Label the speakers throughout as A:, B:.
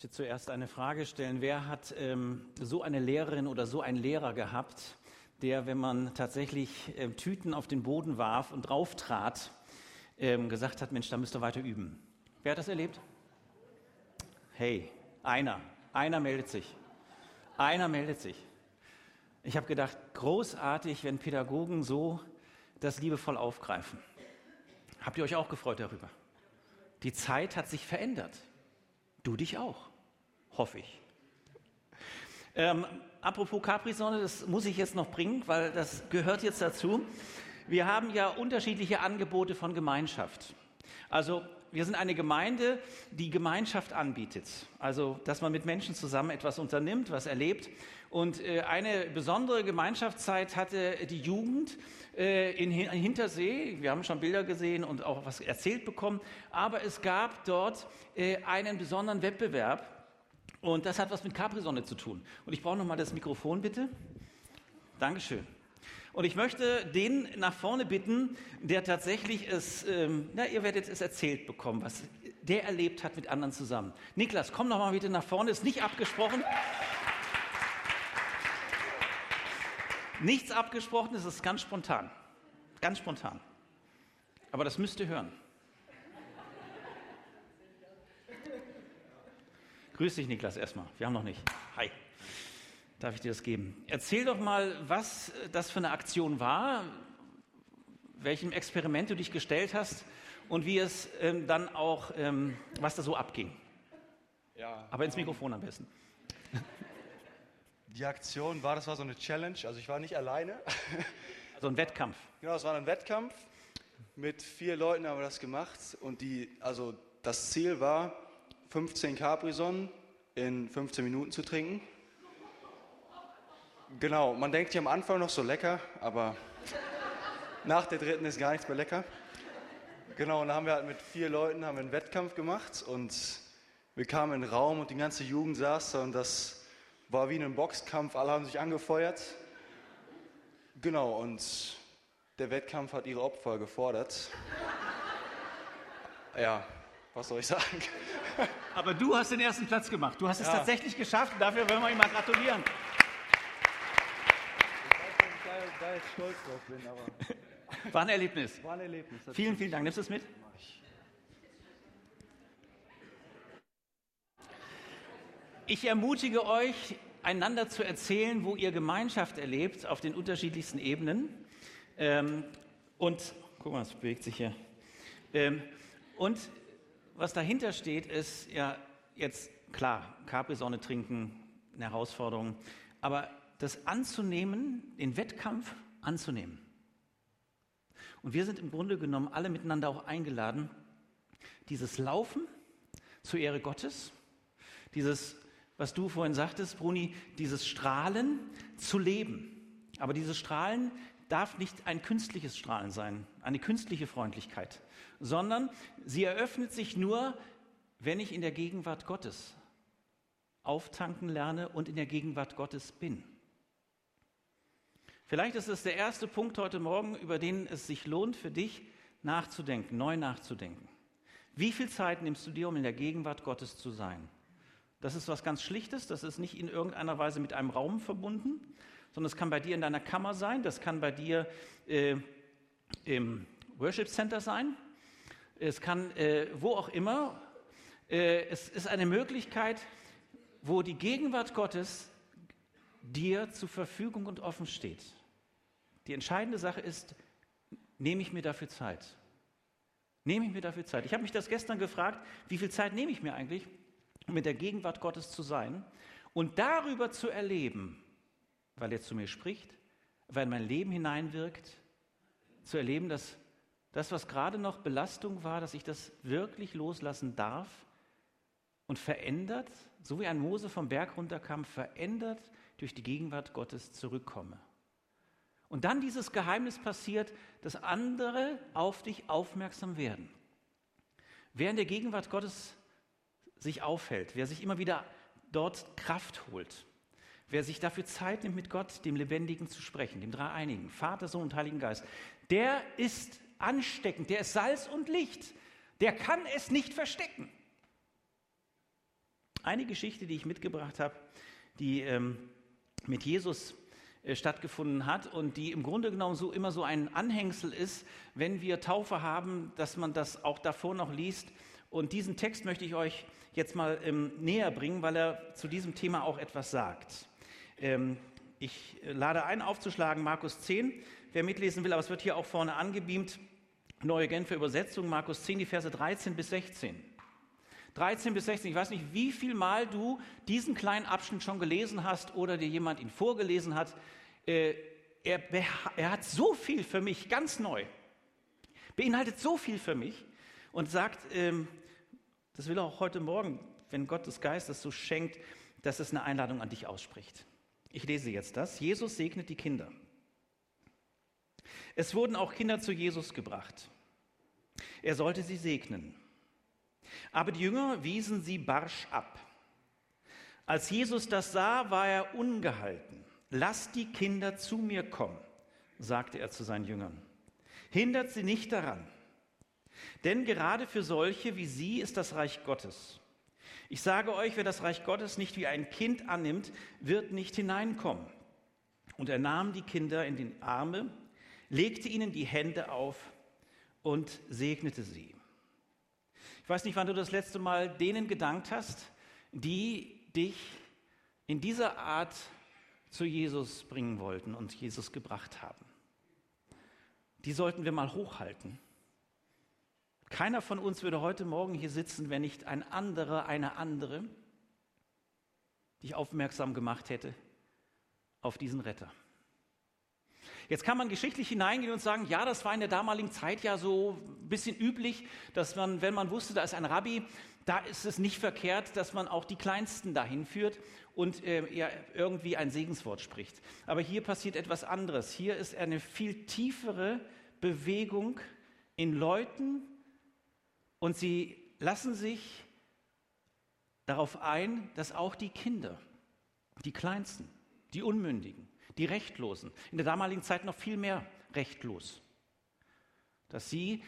A: Möchte zuerst eine Frage stellen. Wer hat ähm, so eine Lehrerin oder so einen Lehrer gehabt, der, wenn man tatsächlich äh, Tüten auf den Boden warf und drauf trat, ähm, gesagt hat, Mensch, da müsst ihr weiter üben? Wer hat das erlebt? Hey, einer. Einer meldet sich. Einer meldet sich. Ich habe gedacht, großartig, wenn Pädagogen so das liebevoll aufgreifen. Habt ihr euch auch gefreut darüber? Die Zeit hat sich verändert. Du dich auch hoffe ich. Ähm, apropos Capri-Sonne, das muss ich jetzt noch bringen, weil das gehört jetzt dazu. Wir haben ja unterschiedliche Angebote von Gemeinschaft. Also wir sind eine Gemeinde, die Gemeinschaft anbietet. Also, dass man mit Menschen zusammen etwas unternimmt, was erlebt. Und äh, eine besondere Gemeinschaftszeit hatte die Jugend äh, in Hintersee. Wir haben schon Bilder gesehen und auch was erzählt bekommen. Aber es gab dort äh, einen besonderen Wettbewerb und das hat was mit Capri-Sonne zu tun. Und ich brauche nochmal das Mikrofon, bitte. Dankeschön. Und ich möchte den nach vorne bitten, der tatsächlich es, ähm, na, ihr werdet es erzählt bekommen, was der erlebt hat mit anderen zusammen. Niklas, komm noch mal bitte nach vorne, ist nicht abgesprochen. Nichts abgesprochen, es ist ganz spontan. Ganz spontan. Aber das müsst ihr hören. Grüß dich, Niklas, erstmal. Wir haben noch nicht. Hi. Darf ich dir das geben? Erzähl doch mal, was das für eine Aktion war, welchem Experiment du dich gestellt hast und wie es ähm, dann auch, ähm, was da so abging. Ja, Aber ins Mikrofon am besten.
B: Die Aktion war, das war so eine Challenge, also ich war nicht alleine.
A: Also ein Wettkampf.
B: Genau, es war ein Wettkampf. Mit vier Leuten haben wir das gemacht und die, also das Ziel war, 15 Capri-Sonnen in 15 Minuten zu trinken. Genau, man denkt hier am Anfang noch so lecker, aber nach der dritten ist gar nichts mehr lecker. Genau, und dann haben wir halt mit vier Leuten haben wir einen Wettkampf gemacht und wir kamen in den Raum und die ganze Jugend saß da und das war wie ein Boxkampf, alle haben sich angefeuert. Genau, und der Wettkampf hat ihre Opfer gefordert. Ja, was soll ich sagen?
A: Aber du hast den ersten Platz gemacht. Du hast es ja. tatsächlich geschafft. Dafür wollen wir ihm mal gratulieren.
B: Ich weiß nicht, ob ich da jetzt stolz drauf bin, aber.
A: War ein Erlebnis.
B: War ein Erlebnis.
A: Vielen, vielen Dank. Nimmst du es mit? Ich ermutige euch, einander zu erzählen, wo ihr Gemeinschaft erlebt, auf den unterschiedlichsten Ebenen. Ähm, und, guck mal, es bewegt sich hier. Ähm, und was dahinter steht, ist ja jetzt klar, Capri-Sonne trinken, eine Herausforderung, aber das anzunehmen, den Wettkampf anzunehmen. Und wir sind im Grunde genommen alle miteinander auch eingeladen, dieses Laufen zur Ehre Gottes, dieses, was du vorhin sagtest, Bruni, dieses Strahlen zu leben. Aber dieses Strahlen darf nicht ein künstliches Strahlen sein, eine künstliche Freundlichkeit, sondern sie eröffnet sich nur, wenn ich in der Gegenwart Gottes auftanken lerne und in der Gegenwart Gottes bin. Vielleicht ist es der erste Punkt heute Morgen, über den es sich lohnt für dich nachzudenken, neu nachzudenken. Wie viel Zeit nimmst du dir, um in der Gegenwart Gottes zu sein? Das ist was ganz Schlichtes, das ist nicht in irgendeiner Weise mit einem Raum verbunden, sondern es kann bei dir in deiner Kammer sein, das kann bei dir äh, im Worship Center sein, es kann äh, wo auch immer. Äh, es ist eine Möglichkeit, wo die Gegenwart Gottes dir zur Verfügung und offen steht. Die entscheidende Sache ist, nehme ich mir dafür Zeit? Nehme ich mir dafür Zeit? Ich habe mich das gestern gefragt, wie viel Zeit nehme ich mir eigentlich, um mit der Gegenwart Gottes zu sein und darüber zu erleben, weil er zu mir spricht, weil mein Leben hineinwirkt, zu erleben, dass das, was gerade noch Belastung war, dass ich das wirklich loslassen darf und verändert, so wie ein Mose vom Berg runterkam, verändert durch die Gegenwart Gottes zurückkomme. Und dann dieses Geheimnis passiert, dass andere auf dich aufmerksam werden. Wer in der Gegenwart Gottes sich aufhält, wer sich immer wieder dort Kraft holt, wer sich dafür Zeit nimmt, mit Gott, dem Lebendigen zu sprechen, dem Dreieinigen, Vater, Sohn und Heiligen Geist, der ist ansteckend, der ist Salz und Licht, der kann es nicht verstecken. Eine Geschichte, die ich mitgebracht habe, die ähm, mit Jesus äh, stattgefunden hat und die im Grunde genommen so immer so ein Anhängsel ist, wenn wir Taufe haben, dass man das auch davor noch liest. Und diesen Text möchte ich euch jetzt mal ähm, näher bringen, weil er zu diesem Thema auch etwas sagt. Ähm, ich lade ein, aufzuschlagen, Markus 10, wer mitlesen will, aber es wird hier auch vorne angebeamt. Neue Genfer Übersetzung, Markus 10, die Verse 13 bis 16. 13 bis 16, ich weiß nicht, wie viel Mal du diesen kleinen Abschnitt schon gelesen hast oder dir jemand ihn vorgelesen hat. Äh, er, er hat so viel für mich, ganz neu, beinhaltet so viel für mich und sagt, ähm, das will er auch heute Morgen, wenn Gottes Geist das so schenkt, dass es eine Einladung an dich ausspricht. Ich lese jetzt das. Jesus segnet die Kinder. Es wurden auch Kinder zu Jesus gebracht. Er sollte sie segnen. Aber die Jünger wiesen sie barsch ab. Als Jesus das sah, war er ungehalten. Lasst die Kinder zu mir kommen, sagte er zu seinen Jüngern. Hindert sie nicht daran. Denn gerade für solche wie sie ist das Reich Gottes. Ich sage euch, wer das Reich Gottes nicht wie ein Kind annimmt, wird nicht hineinkommen. Und er nahm die Kinder in die Arme, legte ihnen die Hände auf und segnete sie. Ich weiß nicht, wann du das letzte Mal denen gedankt hast, die dich in dieser Art zu Jesus bringen wollten und Jesus gebracht haben. Die sollten wir mal hochhalten. Keiner von uns würde heute Morgen hier sitzen, wenn nicht ein anderer, eine andere dich aufmerksam gemacht hätte auf diesen Retter. Jetzt kann man geschichtlich hineingehen und sagen, ja, das war in der damaligen Zeit ja so ein bisschen üblich, dass man, wenn man wusste, da ist ein Rabbi, da ist es nicht verkehrt, dass man auch die Kleinsten dahin führt und äh, ja, irgendwie ein Segenswort spricht. Aber hier passiert etwas anderes. Hier ist eine viel tiefere Bewegung in Leuten und sie lassen sich darauf ein, dass auch die Kinder, die Kleinsten, die Unmündigen, die Rechtlosen, in der damaligen Zeit noch viel mehr rechtlos, dass sie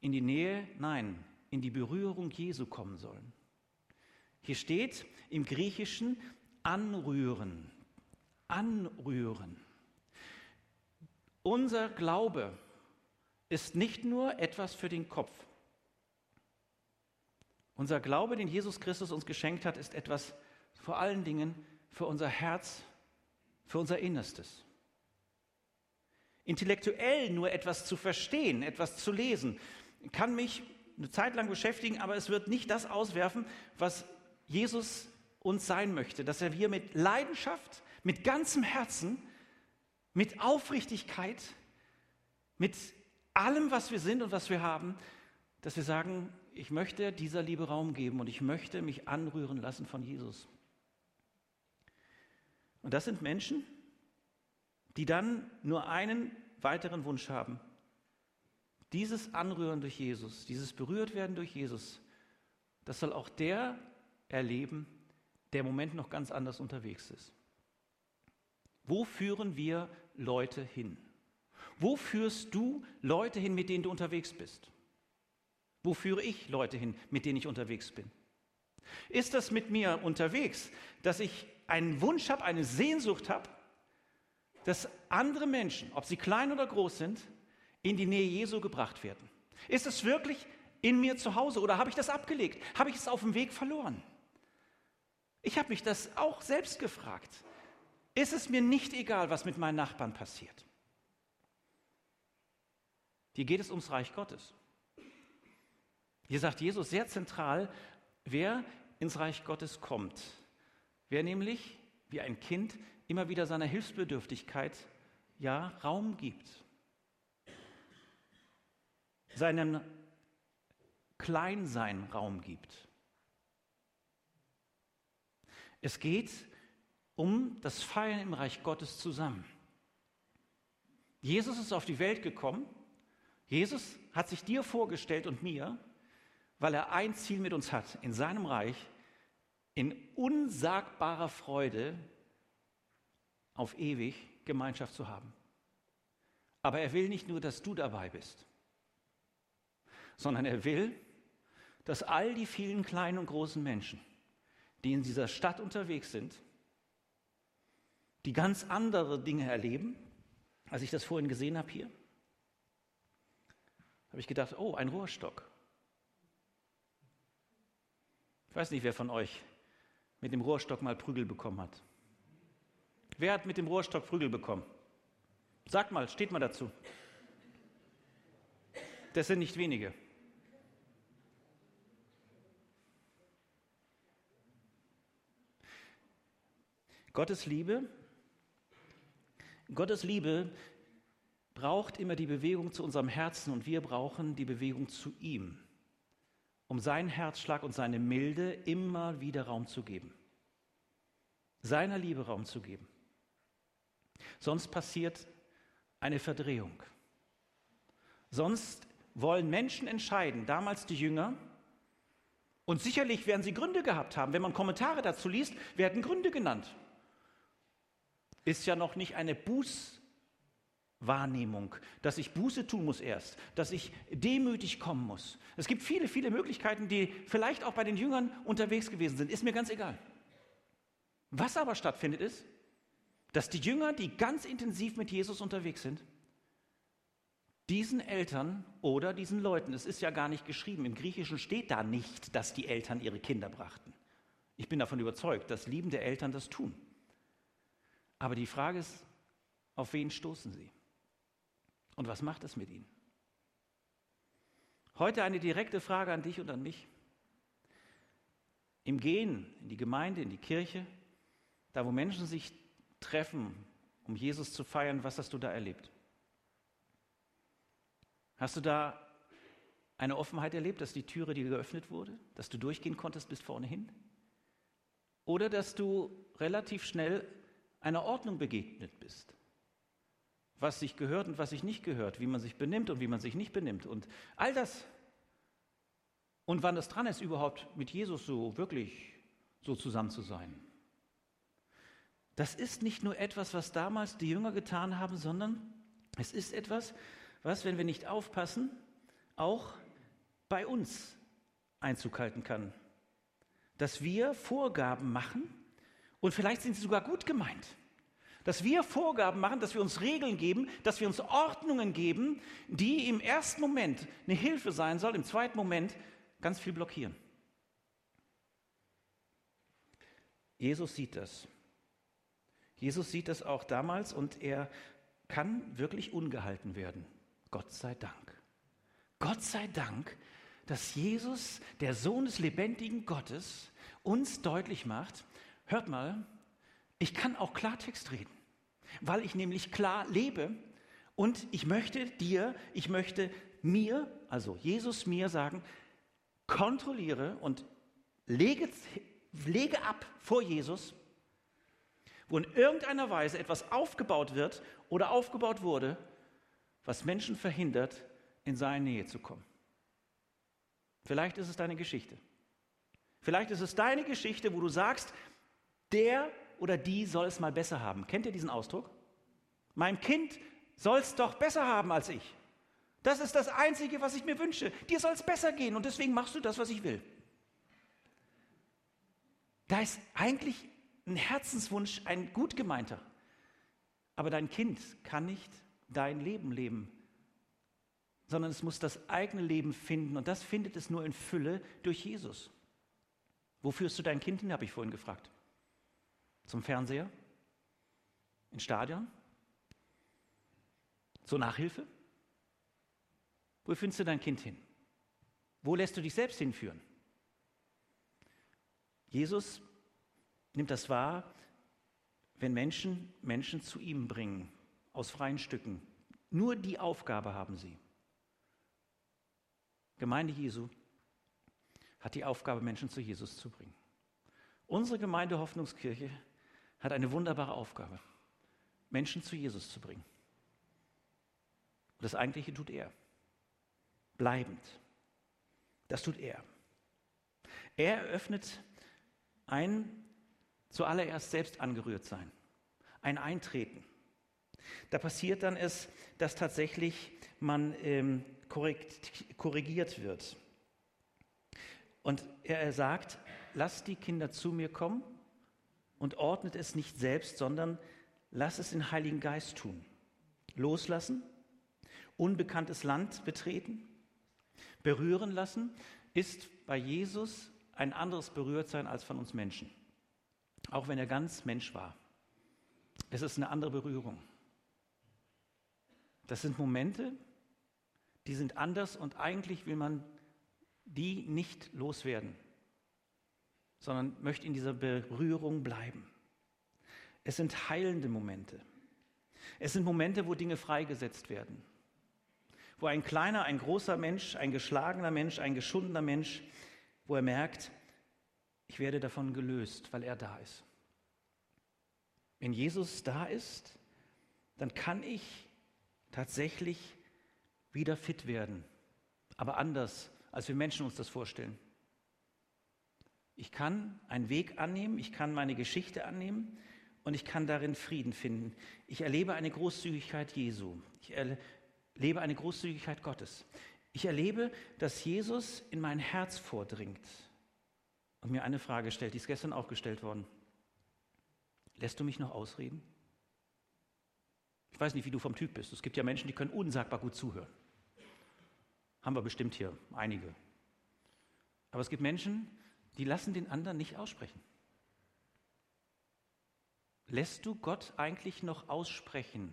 A: in die Nähe, nein, in die Berührung Jesu kommen sollen. Hier steht im Griechischen anrühren, anrühren. Unser Glaube ist nicht nur etwas für den Kopf. Unser Glaube, den Jesus Christus uns geschenkt hat, ist etwas vor allen Dingen für unser Herz für unser Innerstes. Intellektuell nur etwas zu verstehen, etwas zu lesen, kann mich eine Zeit lang beschäftigen, aber es wird nicht das auswerfen, was Jesus uns sein möchte, dass er wir mit Leidenschaft, mit ganzem Herzen, mit Aufrichtigkeit, mit allem, was wir sind und was wir haben, dass wir sagen, ich möchte dieser Liebe Raum geben und ich möchte mich anrühren lassen von Jesus. Und das sind Menschen, die dann nur einen weiteren Wunsch haben. Dieses Anrühren durch Jesus, dieses Berührtwerden durch Jesus, das soll auch der erleben, der im Moment noch ganz anders unterwegs ist. Wo führen wir Leute hin? Wo führst du Leute hin, mit denen du unterwegs bist? Wo führe ich Leute hin, mit denen ich unterwegs bin? Ist das mit mir unterwegs, dass ich einen Wunsch habe, eine Sehnsucht habe, dass andere Menschen, ob sie klein oder groß sind, in die Nähe Jesu gebracht werden? Ist es wirklich in mir zu Hause oder habe ich das abgelegt? Habe ich es auf dem Weg verloren? Ich habe mich das auch selbst gefragt. Ist es mir nicht egal, was mit meinen Nachbarn passiert? Hier geht es ums Reich Gottes. Hier sagt Jesus sehr zentral, wer ins Reich Gottes kommt, Wer nämlich wie ein Kind immer wieder seiner Hilfsbedürftigkeit ja Raum gibt, seinem Kleinsein Raum gibt. Es geht um das Feiern im Reich Gottes zusammen. Jesus ist auf die Welt gekommen. Jesus hat sich dir vorgestellt und mir, weil er ein Ziel mit uns hat, in seinem Reich in unsagbarer Freude auf ewig Gemeinschaft zu haben. Aber er will nicht nur, dass du dabei bist, sondern er will, dass all die vielen kleinen und großen Menschen, die in dieser Stadt unterwegs sind, die ganz andere Dinge erleben, als ich das vorhin gesehen habe hier. Habe ich gedacht, oh, ein Rohrstock. Ich weiß nicht, wer von euch mit dem Rohrstock mal Prügel bekommen hat. Wer hat mit dem Rohrstock Prügel bekommen? Sagt mal, steht mal dazu. Das sind nicht wenige. Gottes Liebe, Gottes Liebe braucht immer die Bewegung zu unserem Herzen und wir brauchen die Bewegung zu ihm, um seinen Herzschlag und seine Milde immer wieder Raum zu geben, seiner Liebe Raum zu geben. Sonst passiert eine Verdrehung. Sonst wollen Menschen entscheiden, damals die Jünger, und sicherlich werden sie Gründe gehabt haben. Wenn man Kommentare dazu liest, werden Gründe genannt. Ist ja noch nicht eine Bußwahrnehmung, dass ich Buße tun muss erst, dass ich demütig kommen muss. Es gibt viele, viele Möglichkeiten, die vielleicht auch bei den Jüngern unterwegs gewesen sind. Ist mir ganz egal. Was aber stattfindet ist, dass die Jünger, die ganz intensiv mit Jesus unterwegs sind, diesen Eltern oder diesen Leuten, es ist ja gar nicht geschrieben, im Griechischen steht da nicht, dass die Eltern ihre Kinder brachten. Ich bin davon überzeugt, dass liebende Eltern das tun. Aber die Frage ist, auf wen stoßen sie? Und was macht es mit ihnen? Heute eine direkte Frage an dich und an mich. Im Gehen in die Gemeinde, in die Kirche, da wo Menschen sich treffen, um Jesus zu feiern, was hast du da erlebt? Hast du da eine Offenheit erlebt, dass die Türe dir geöffnet wurde, dass du durchgehen konntest bis vorne hin? Oder dass du relativ schnell einer Ordnung begegnet bist? Was sich gehört und was sich nicht gehört, wie man sich benimmt und wie man sich nicht benimmt und all das. Und wann es dran ist, überhaupt mit Jesus so wirklich so zusammen zu sein. Das ist nicht nur etwas, was damals die Jünger getan haben, sondern es ist etwas, was, wenn wir nicht aufpassen, auch bei uns Einzug halten kann. Dass wir Vorgaben machen und vielleicht sind sie sogar gut gemeint. Dass wir Vorgaben machen, dass wir uns Regeln geben, dass wir uns Ordnungen geben, die im ersten Moment eine Hilfe sein soll, im zweiten Moment ganz viel blockieren. Jesus sieht das. Jesus sieht das auch damals und er kann wirklich ungehalten werden. Gott sei Dank. Gott sei Dank, dass Jesus, der Sohn des lebendigen Gottes, uns deutlich macht, hört mal, ich kann auch Klartext reden, weil ich nämlich klar lebe und ich möchte dir, ich möchte mir, also Jesus mir sagen, kontrolliere und lege, lege ab vor Jesus, wo in irgendeiner Weise etwas aufgebaut wird oder aufgebaut wurde, was Menschen verhindert, in seine Nähe zu kommen. Vielleicht ist es deine Geschichte. Vielleicht ist es deine Geschichte, wo du sagst, der oder die soll es mal besser haben. Kennt ihr diesen Ausdruck? Mein Kind soll es doch besser haben als ich. Das ist das Einzige, was ich mir wünsche. Dir soll es besser gehen und deswegen machst du das, was ich will. Da ist eigentlich ein Herzenswunsch, ein gut gemeinter. Aber dein Kind kann nicht dein Leben leben, sondern es muss das eigene Leben finden und das findet es nur in Fülle durch Jesus. Wo führst du dein Kind hin, habe ich vorhin gefragt. Zum Fernseher? Ins Stadion? Zur Nachhilfe? Wo findest du dein Kind hin? Wo lässt du dich selbst hinführen? Jesus nimmt das wahr, wenn Menschen Menschen zu ihm bringen aus freien Stücken. Nur die Aufgabe haben sie. Gemeinde Jesu hat die Aufgabe, Menschen zu Jesus zu bringen. Unsere Gemeinde Hoffnungskirche hat eine wunderbare Aufgabe, Menschen zu Jesus zu bringen. Und das Eigentliche tut er. Bleibend. Das tut er. Er eröffnet ein zuallererst selbst angerührt sein, ein Eintreten. Da passiert dann es, dass tatsächlich man ähm, korrigiert wird. Und er sagt, lasst die Kinder zu mir kommen und ordnet es nicht selbst, sondern lass es den Heiligen Geist tun. Loslassen, unbekanntes Land betreten, berühren lassen, ist bei Jesus ein anderes Berührtsein als von uns Menschen. Auch wenn er ganz Mensch war. Es ist eine andere Berührung. Das sind Momente, die sind anders und eigentlich will man die nicht loswerden, sondern möchte in dieser Berührung bleiben. Es sind heilende Momente. Es sind Momente, wo Dinge freigesetzt werden. Wo ein kleiner, ein großer Mensch, ein geschlagener Mensch, ein geschundener Mensch, wo er merkt, ich werde davon gelöst, weil er da ist. Wenn Jesus da ist, dann kann ich tatsächlich wieder fit werden, aber anders, als wir Menschen uns das vorstellen. Ich kann einen Weg annehmen, ich kann meine Geschichte annehmen und ich kann darin Frieden finden. Ich erlebe eine Großzügigkeit Jesu. Ich erlebe eine Großzügigkeit Gottes. Ich erlebe, dass Jesus in mein Herz vordringt und mir eine Frage stellt, die ist gestern auch gestellt worden. Lässt du mich noch ausreden? Ich weiß nicht, wie du vom Typ bist. Es gibt ja Menschen, die können unsagbar gut zuhören. Haben wir bestimmt hier einige. Aber es gibt Menschen, die lassen den anderen nicht aussprechen. Lässt du Gott eigentlich noch aussprechen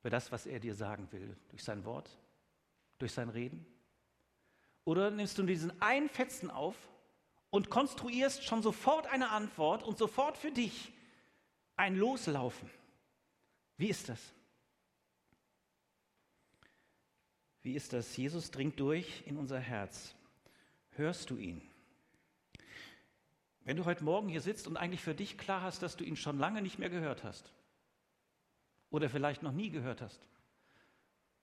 A: über das, was er dir sagen will, durch sein Wort, durch sein Reden? Oder nimmst du diesen einen Fetzen auf und konstruierst schon sofort eine Antwort und sofort für dich ein Loslaufen? Wie ist das? Wie ist das? Jesus dringt durch in unser Herz. Hörst du ihn? Wenn du heute Morgen hier sitzt und eigentlich für dich klar hast, dass du ihn schon lange nicht mehr gehört hast oder vielleicht noch nie gehört hast,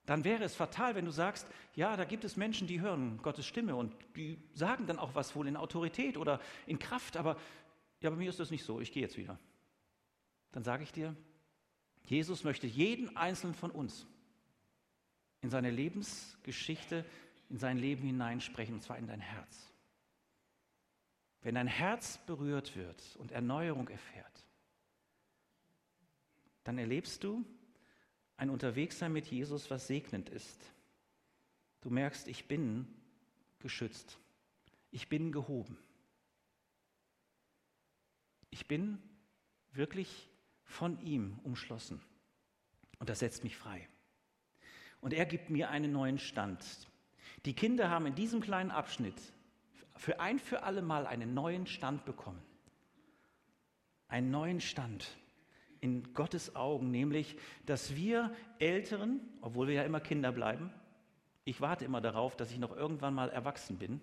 A: dann wäre es fatal, wenn du sagst, ja, da gibt es Menschen, die hören Gottes Stimme und die sagen dann auch was wohl in Autorität oder in Kraft, aber ja, bei mir ist das nicht so, ich gehe jetzt wieder. Dann sage ich dir, Jesus möchte jeden einzelnen von uns in seine Lebensgeschichte, in sein Leben hineinsprechen, und zwar in dein Herz. Wenn dein Herz berührt wird und Erneuerung erfährt, dann erlebst du ein Unterwegssein mit Jesus, was segnend ist. Du merkst, ich bin geschützt. Ich bin gehoben. Ich bin wirklich von ihm umschlossen. Und das setzt mich frei und er gibt mir einen neuen Stand. Die Kinder haben in diesem kleinen Abschnitt für ein für alle Mal einen neuen Stand bekommen. Einen neuen Stand in Gottes Augen, nämlich, dass wir Älteren, obwohl wir ja immer Kinder bleiben, ich warte immer darauf, dass ich noch irgendwann mal erwachsen bin.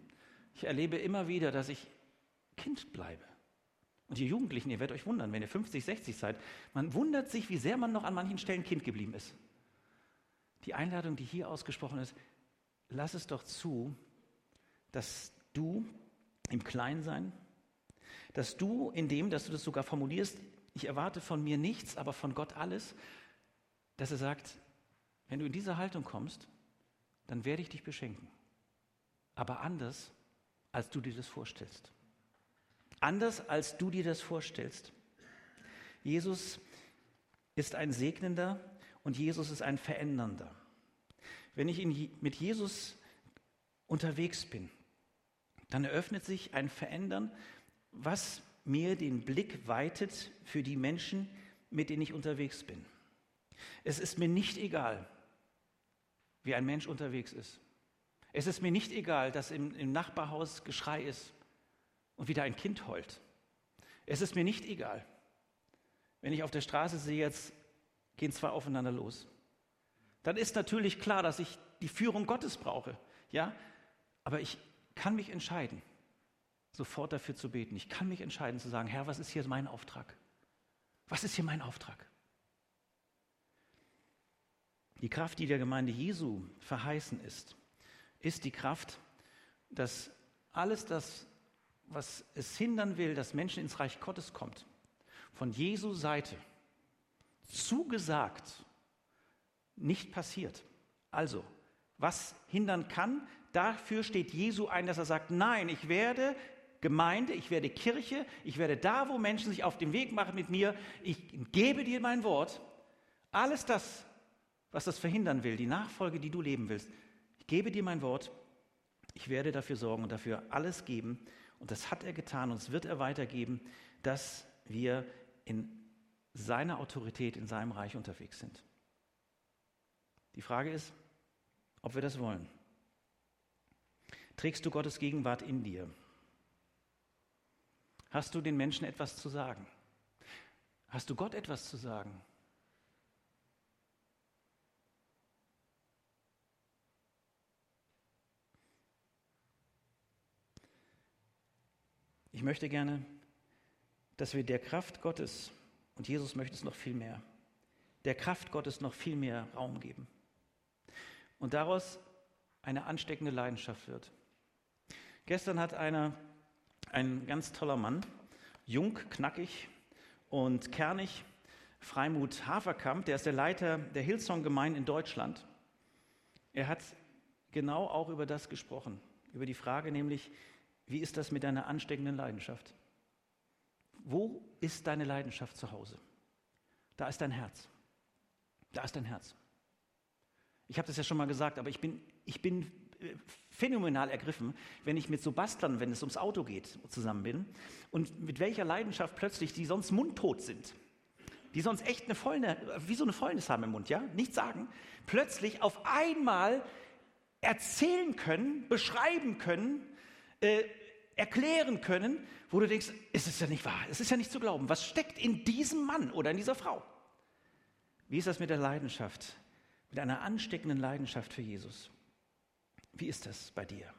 A: Ich erlebe immer wieder, dass ich Kind bleibe. Und ihr Jugendlichen, ihr werdet euch wundern, wenn ihr 50, 60 seid, man wundert sich, wie sehr man noch an manchen Stellen Kind geblieben ist. Die Einladung, die hier ausgesprochen ist, lass es doch zu, dass du im Kleinsein, dass du in dem, dass du das sogar formulierst, ich erwarte von mir nichts, aber von Gott alles, dass er sagt, wenn du in diese Haltung kommst, dann werde ich dich beschenken. Aber anders, als du dir das vorstellst. Anders, als du dir das vorstellst. Jesus ist ein Segnender und Jesus ist ein Verändernder. Wenn ich in, mit Jesus unterwegs bin, dann eröffnet sich ein Verändern, was mir den Blick weitet für die Menschen, mit denen ich unterwegs bin. Es ist mir nicht egal, wie ein Mensch unterwegs ist. Es ist mir nicht egal, dass im, im Nachbarhaus Geschrei ist und wieder ein Kind heult. Es ist mir nicht egal, wenn ich auf der Straße sehe, jetzt gehen zwei aufeinander los. Dann ist natürlich klar, dass ich die Führung Gottes brauche. Ja? Aber ich kann mich entscheiden, sofort dafür zu beten. Ich kann mich entscheiden zu sagen, Herr, was ist hier mein Auftrag? Was ist hier mein Auftrag? Die Kraft, die der Gemeinde Jesu verheißen ist, ist die Kraft, dass alles das, was es hindern will, dass Menschen ins Reich Gottes kommt, von Jesu Seite zugesagt nicht passiert. Also, was hindern kann, Dafür steht Jesu ein, dass er sagt, nein, ich werde Gemeinde, ich werde Kirche, ich werde da, wo Menschen sich auf den Weg machen mit mir, ich gebe dir mein Wort. Alles das, was das verhindern will, die Nachfolge, die du leben willst, ich gebe dir mein Wort, ich werde dafür sorgen und dafür alles geben. Und das hat er getan und es wird er weitergeben, dass wir in seiner Autorität, in seinem Reich unterwegs sind. Die Frage ist, ob wir das wollen. Trägst du Gottes Gegenwart in dir? Hast du den Menschen etwas zu sagen? Hast du Gott etwas zu sagen? Ich möchte gerne, dass wir der Kraft Gottes, und Jesus möchte es noch viel mehr, der Kraft Gottes noch viel mehr Raum geben. Und daraus eine ansteckende Leidenschaft wird. Gestern hat einer, ein ganz toller Mann, jung, knackig und kernig, Freimut Haferkamp, der ist der Leiter der Hillsong-Gemeinde in Deutschland. Er hat genau auch über das gesprochen, über die Frage nämlich, wie ist das mit deiner ansteckenden Leidenschaft? Wo ist deine Leidenschaft zu Hause? Da ist dein Herz. Da ist dein Herz. Ich habe das ja schon mal gesagt, aber ich bin, ich bin äh, phänomenal ergriffen, wenn ich mit so Bastlern, wenn es ums Auto geht, zusammen bin und mit welcher Leidenschaft plötzlich die sonst mundtot sind, die sonst echt eine Fäulnis, wie so eine Fäulnis haben im Mund, ja, nichts sagen, plötzlich auf einmal erzählen können, beschreiben können, äh, erklären können, wo du denkst, es ist ja nicht wahr, es ist ja nicht zu glauben. Was steckt in diesem Mann oder in dieser Frau? Wie ist das mit der Leidenschaft, mit einer ansteckenden Leidenschaft für Jesus? Wie ist das bei dir?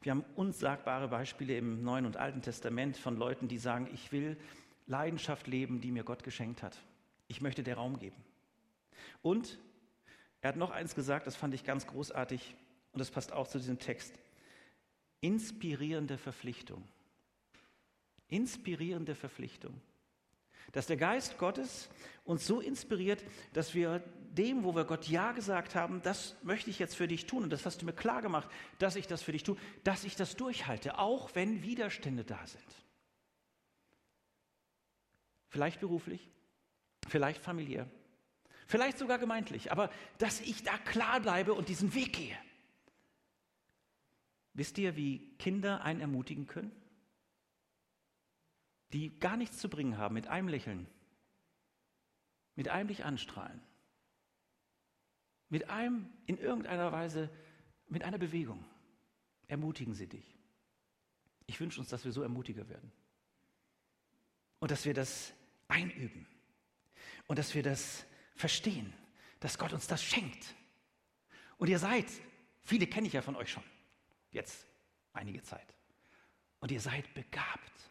A: Wir haben unsagbare Beispiele im Neuen und Alten Testament von Leuten, die sagen, ich will Leidenschaft leben, die mir Gott geschenkt hat. Ich möchte der Raum geben. Und er hat noch eins gesagt, das fand ich ganz großartig und das passt auch zu diesem Text. Inspirierende Verpflichtung. Inspirierende Verpflichtung. Dass der Geist Gottes uns so inspiriert, dass wir dem, wo wir Gott Ja gesagt haben, das möchte ich jetzt für dich tun und das hast du mir klar gemacht, dass ich das für dich tue, dass ich das durchhalte, auch wenn Widerstände da sind. Vielleicht beruflich, vielleicht familiär, vielleicht sogar gemeintlich, aber dass ich da klar bleibe und diesen Weg gehe. Wisst ihr, wie Kinder einen ermutigen können? Die gar nichts zu bringen haben, mit einem Lächeln, mit einem dich anstrahlen, mit einem in irgendeiner Weise, mit einer Bewegung. Ermutigen sie dich. Ich wünsche uns, dass wir so ermutiger werden. Und dass wir das einüben. Und dass wir das verstehen, dass Gott uns das schenkt. Und ihr seid, viele kenne ich ja von euch schon, jetzt einige Zeit. Und ihr seid begabt.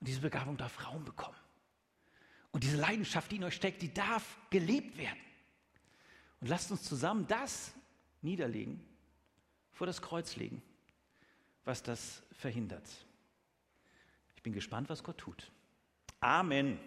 A: Und diese Begabung darf Raum bekommen. Und diese Leidenschaft, die in euch steckt, die darf gelebt werden. Und lasst uns zusammen das niederlegen, vor das Kreuz legen, was das verhindert. Ich bin gespannt, was Gott tut. Amen.